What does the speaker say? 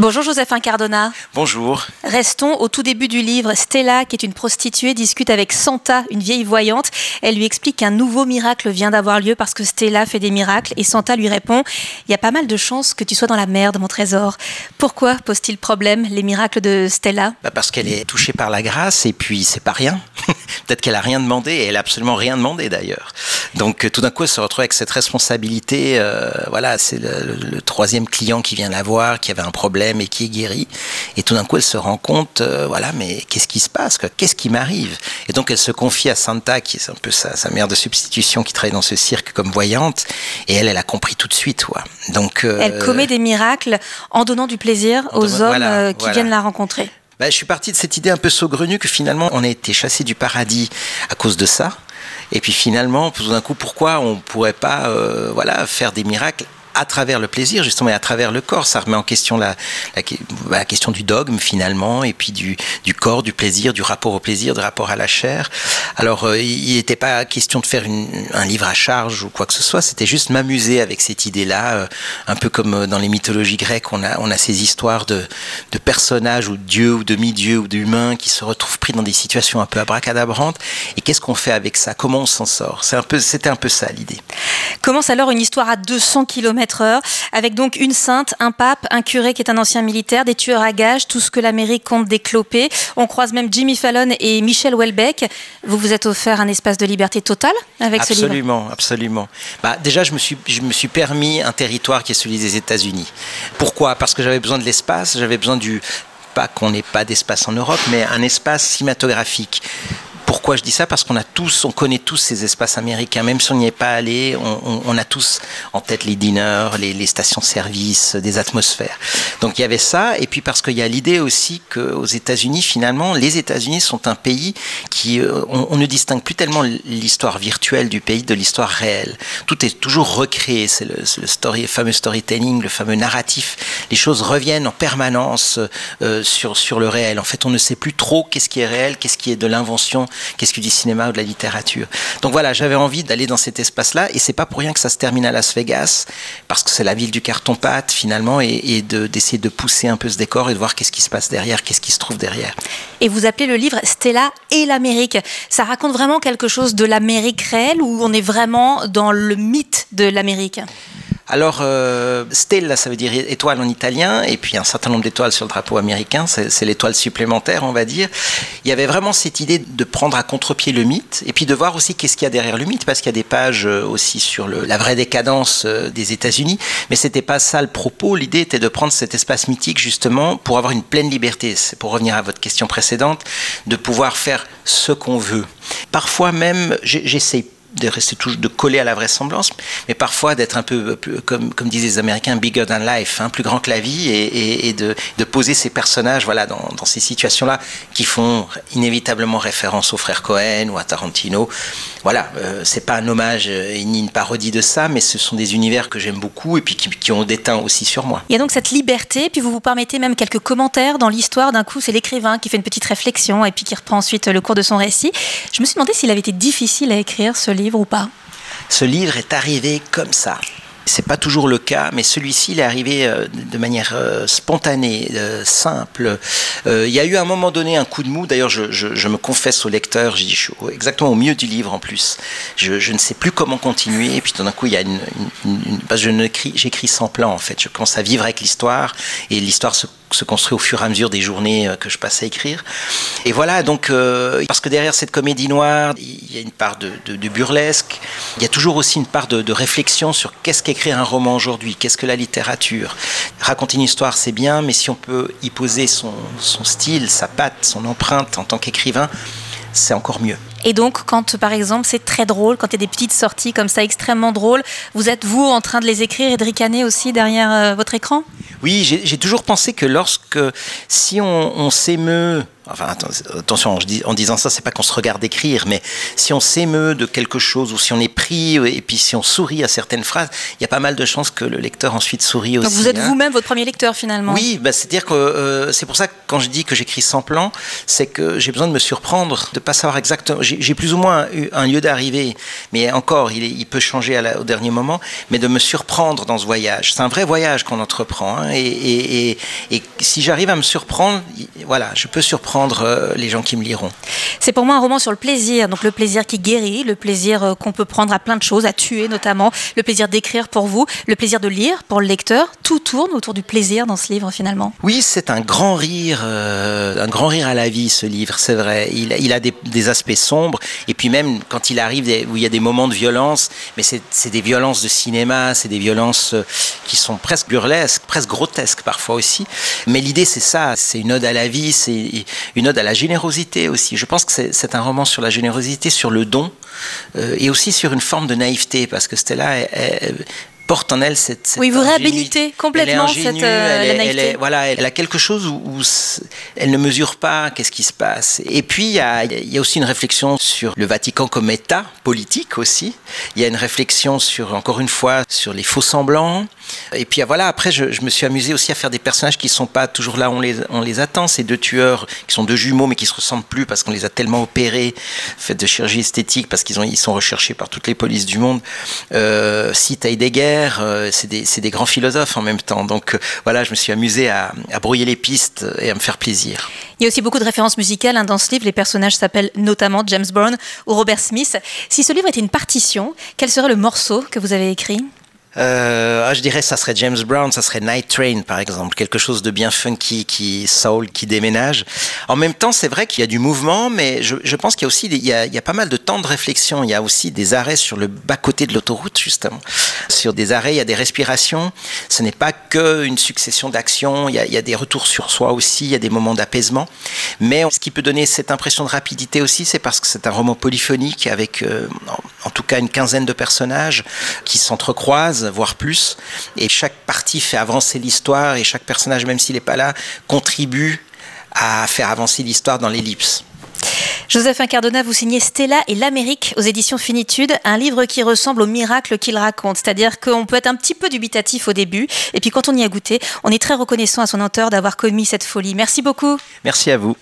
Bonjour Josephin Cardona. Bonjour. Restons au tout début du livre. Stella, qui est une prostituée, discute avec Santa, une vieille voyante. Elle lui explique qu'un nouveau miracle vient d'avoir lieu parce que Stella fait des miracles. Et Santa lui répond Il y a pas mal de chances que tu sois dans la merde, mon trésor. Pourquoi pose-t-il problème, les miracles de Stella? Bah Parce qu'elle est touchée par la grâce et puis c'est pas rien. Peut-être qu'elle a rien demandé et elle a absolument rien demandé d'ailleurs. Donc euh, tout d'un coup, elle se retrouve avec cette responsabilité. Euh, voilà, c'est le, le, troisième client qui vient la voir, qui avait un problème et qui est guéri. Et tout d'un coup, elle se rend compte, euh, voilà, mais qu'est-ce qui se passe Qu'est-ce qui m'arrive? Et donc, elle se confie à Santa, qui est un peu sa, sa, mère de substitution, qui travaille dans ce cirque comme voyante. Et elle, elle a compris tout de suite. Donc, elle commet des miracles en donnant du plaisir aux hommes voilà, qui voilà. viennent la rencontrer. Bah, je suis parti de cette idée un peu saugrenue que finalement on a été chassé du paradis à cause de ça. Et puis finalement, tout d'un coup, pourquoi on ne pourrait pas euh, voilà, faire des miracles à travers le plaisir, justement, et à travers le corps. Ça remet en question la, question du dogme, finalement, et puis du, corps, du plaisir, du rapport au plaisir, du rapport à la chair. Alors, euh, il n'était pas question de faire un livre à charge ou quoi que ce soit, c'était juste m'amuser avec cette idée-là, euh, un peu comme dans les mythologies grecques, on a, on a ces histoires de, personnages ou de dieux ou demi-dieux ou d'humains qui se retrouvent pris dans des situations un peu abracadabrantes. Et qu'est-ce qu'on fait avec ça? Comment on s'en sort? C'était un, un peu ça l'idée. Commence alors une histoire à 200 km heure, avec donc une sainte, un pape, un curé qui est un ancien militaire, des tueurs à gages, tout ce que l'Amérique compte décloper. On croise même Jimmy Fallon et Michel Houellebecq. Vous vous êtes offert un espace de liberté totale avec ce livre Absolument, absolument. Bah, déjà, je me, suis, je me suis permis un territoire qui est celui des États-Unis. Pourquoi? Parce que j'avais besoin de l'espace, j'avais besoin du pas qu'on n'ait pas d'espace en Europe, mais un espace cinématographique pourquoi je dis ça Parce qu'on a tous, on connaît tous ces espaces américains, même si on n'y est pas allé, on, on, on, a tous en tête les diners, les, les stations-service, des atmosphères. Donc il y avait ça, et puis parce qu'il y a l'idée aussi qu'aux États-Unis, finalement, les États-Unis sont un pays qui, euh, on, on, ne distingue plus tellement l'histoire virtuelle du pays de l'histoire réelle. Tout est toujours recréé, c'est le, le story, fameux storytelling, le fameux narratif. Les choses reviennent en permanence euh, sur sur le réel. En fait, on ne sait plus trop qu'est-ce qui est réel, qu'est-ce qui est de l'invention qu'est-ce que du cinéma ou de la littérature. Donc voilà, j'avais envie d'aller dans cet espace-là, et c'est pas pour rien que ça se termine à Las Vegas, parce que c'est la ville du carton-pâte finalement, et, d'essayer de, de, pousser un peu ce décor et de voir qu'est-ce qui se passe derrière, qu'est-ce qui se trouve derrière. Et vous appelez le livre Stella et l'Amérique. Ça raconte vraiment quelque chose de l'Amérique réelle, ou on est vraiment dans le mythe de l'Amérique? Alors, euh, stella, ça veut dire étoile en italien, et puis un certain nombre d'étoiles sur le drapeau américain, c'est l'étoile supplémentaire, on va dire. Il y avait vraiment cette idée de prendre à contre-pied le mythe, et puis de voir aussi qu'est-ce qu'il y a derrière le mythe, parce qu'il y a des pages aussi sur la vraie décadence des États-Unis, mais c'était pas ça le propos. L'idée était de prendre cet espace mythique justement pour avoir une pleine liberté. C'est pour revenir à votre question précédente, de pouvoir faire ce qu'on veut. Parfois même, j'essaie de rester toujours de coller à la vraisemblance, mais parfois d'être un peu, comme, comme disaient les Américains, bigger than life, hein, plus grand que la vie, et, de, de, poser ces personnages voilà, dans, dans ces situations-là qui font inévitablement référence aux frères Cohen ou à Tarantino. Voilà, euh, c'est pas un hommage ni une parodie de ça, mais ce sont des univers que j'aime beaucoup et puis qui, qui, ont déteint aussi sur moi. Il y a donc cette liberté, puis vous vous permettez même quelques commentaires dans l'histoire. D'un coup, c'est l'écrivain qui fait une petite réflexion et puis qui reprend ensuite le cours de son récit. Je me suis demandé s'il avait été difficile à écrire ce ou pas? Ce livre est arrivé comme ça. C'est pas toujours le cas, mais celui-ci est arrivé euh, de manière euh, spontanée, euh, simple. il y a eu à un moment donné un coup de mou. D'ailleurs, je, me confesse au lecteur, je, je suis exactement au milieu du livre en plus. Je, ne sais plus comment continuer. Puis tout d'un coup, il y a une, une, une que je j'écris sans plan en fait. Je commence à vivre avec l'histoire et l'histoire se se construit au fur et à mesure des journées que je passe à écrire. Et voilà, donc, euh, parce que derrière cette comédie noire, il y a une part de, burlesque, il y a toujours aussi une part de, réflexion sur qu'est-ce qu'écrire un roman aujourd'hui, qu'est-ce que la littérature. Raconter une histoire, c'est bien, mais si on peut y poser son, son style, sa patte, son empreinte en tant qu'écrivain, c'est encore mieux. Et donc, quand par exemple c'est très drôle, quand il y a des petites sorties comme ça extrêmement drôles, vous êtes vous en train de les écrire et de ricaner aussi derrière euh, votre écran? Oui, j'ai toujours pensé que lorsque, si on, on s'émeut enfin attention, en disant ça, c'est pas qu'on se regarde écrire, mais si on s'émeut de quelque chose ou si on est pris et puis si on sourit à certaines phrases, il y a pas mal de chances que le lecteur ensuite sourit aussi. Donc vous êtes hein. vous-même votre premier lecteur finalement. Oui, bah, c'est-à-dire que euh, c'est pour ça que quand je dis que j'écris sans plan, c'est que j'ai besoin de me surprendre, de pas savoir exactement. J'ai plus ou moins eu un lieu d'arrivée, mais encore, il, il peut changer au dernier moment, mais de me surprendre dans ce voyage. C'est un vrai voyage qu'on entreprend, hein, et, et, si j'arrive à me surprendre, voilà, je peux surprendre euh, les gens qui me liront. C'est pour moi un roman sur le plaisir, donc le plaisir qui guérit, le plaisir euh, qu'on peut prendre à plein de choses, à tuer notamment, le plaisir d'écrire pour vous, le plaisir de lire pour le lecteur. Tout tourne autour du plaisir dans ce livre finalement. Oui, c'est un grand rire, euh, un grand rire à la vie ce livre, c'est vrai. Il, il a des, des, aspects sombres, et puis même quand il arrive où il y a des moments de violence, mais c'est des violences de cinéma, c'est des violences qui sont presque burlesques, presque grotesques parfois aussi. Mais l'idée c'est ça, c'est une ode à la vie, c'est une ode à la générosité aussi. Je pense que c'est un roman sur la générosité, sur le don, euh, et aussi sur une forme de naïveté, parce que Stella, porte en elle cette, oui vous réhabilitez complètement cette euh, elle, naïveté. voilà elle a quelque chose où, elle ne mesure pas qu'est-ce qui se passe et puis il y, a, il y, a, aussi une réflexion sur le Vatican comme État politique aussi il y a une réflexion sur encore une fois sur les faux semblants et puis voilà, après, je, je, me suis amusé aussi à faire des personnages qui ne sont pas toujours là, on les, on les attend. Ces deux tueurs qui sont deux jumeaux, mais qui se ressemblent plus parce qu'on les a tellement opérés, fait de chirurgie esthétique, parce qu'ils ils sont recherchés par toutes les polices du monde. Euh, Cite Heidegger, euh, c'est des, grands philosophes en même temps. Donc euh, voilà, je me suis amusé à, brouiller les pistes et à me faire plaisir. Il y a aussi beaucoup de références musicales hein, dans ce livre. Les personnages s'appellent notamment James Brown ou Robert Smith. Si ce livre était une partition, quel serait le morceau que vous avez écrit? Ah, je dirais ça serait James Brown, ça serait Night Train par exemple, quelque chose de bien funky, qui soul, qui déménage. En même temps, c'est vrai qu'il y a du mouvement, mais je, pense qu'il y a aussi il y a, pas mal de temps de réflexion. Il y a aussi des arrêts sur le bas côté de l'autoroute justement. Sur des arrêts, il y a des respirations. Ce n'est pas que une succession d'actions. Il, il, y a des retours sur soi aussi. Il y a des moments d'apaisement. Mais ce qui peut donner cette impression de rapidité aussi, c'est parce que c'est un roman polyphonique avec, euh, en tout cas, une quinzaine de personnages qui s'entrecroisent voire plus. Et chaque partie fait avancer l'histoire et chaque personnage, même s'il n'est pas là, contribue à faire avancer l'histoire dans l'ellipse. Joseph Incardona, vous signez Stella et l'Amérique aux éditions Finitude, un livre qui ressemble au miracle qu'il raconte. C'est-à-dire qu'on peut être un petit peu dubitatif au début, et puis quand on y a goûté, on est très reconnaissant à son auteur d'avoir commis cette folie. Merci beaucoup. Merci à vous.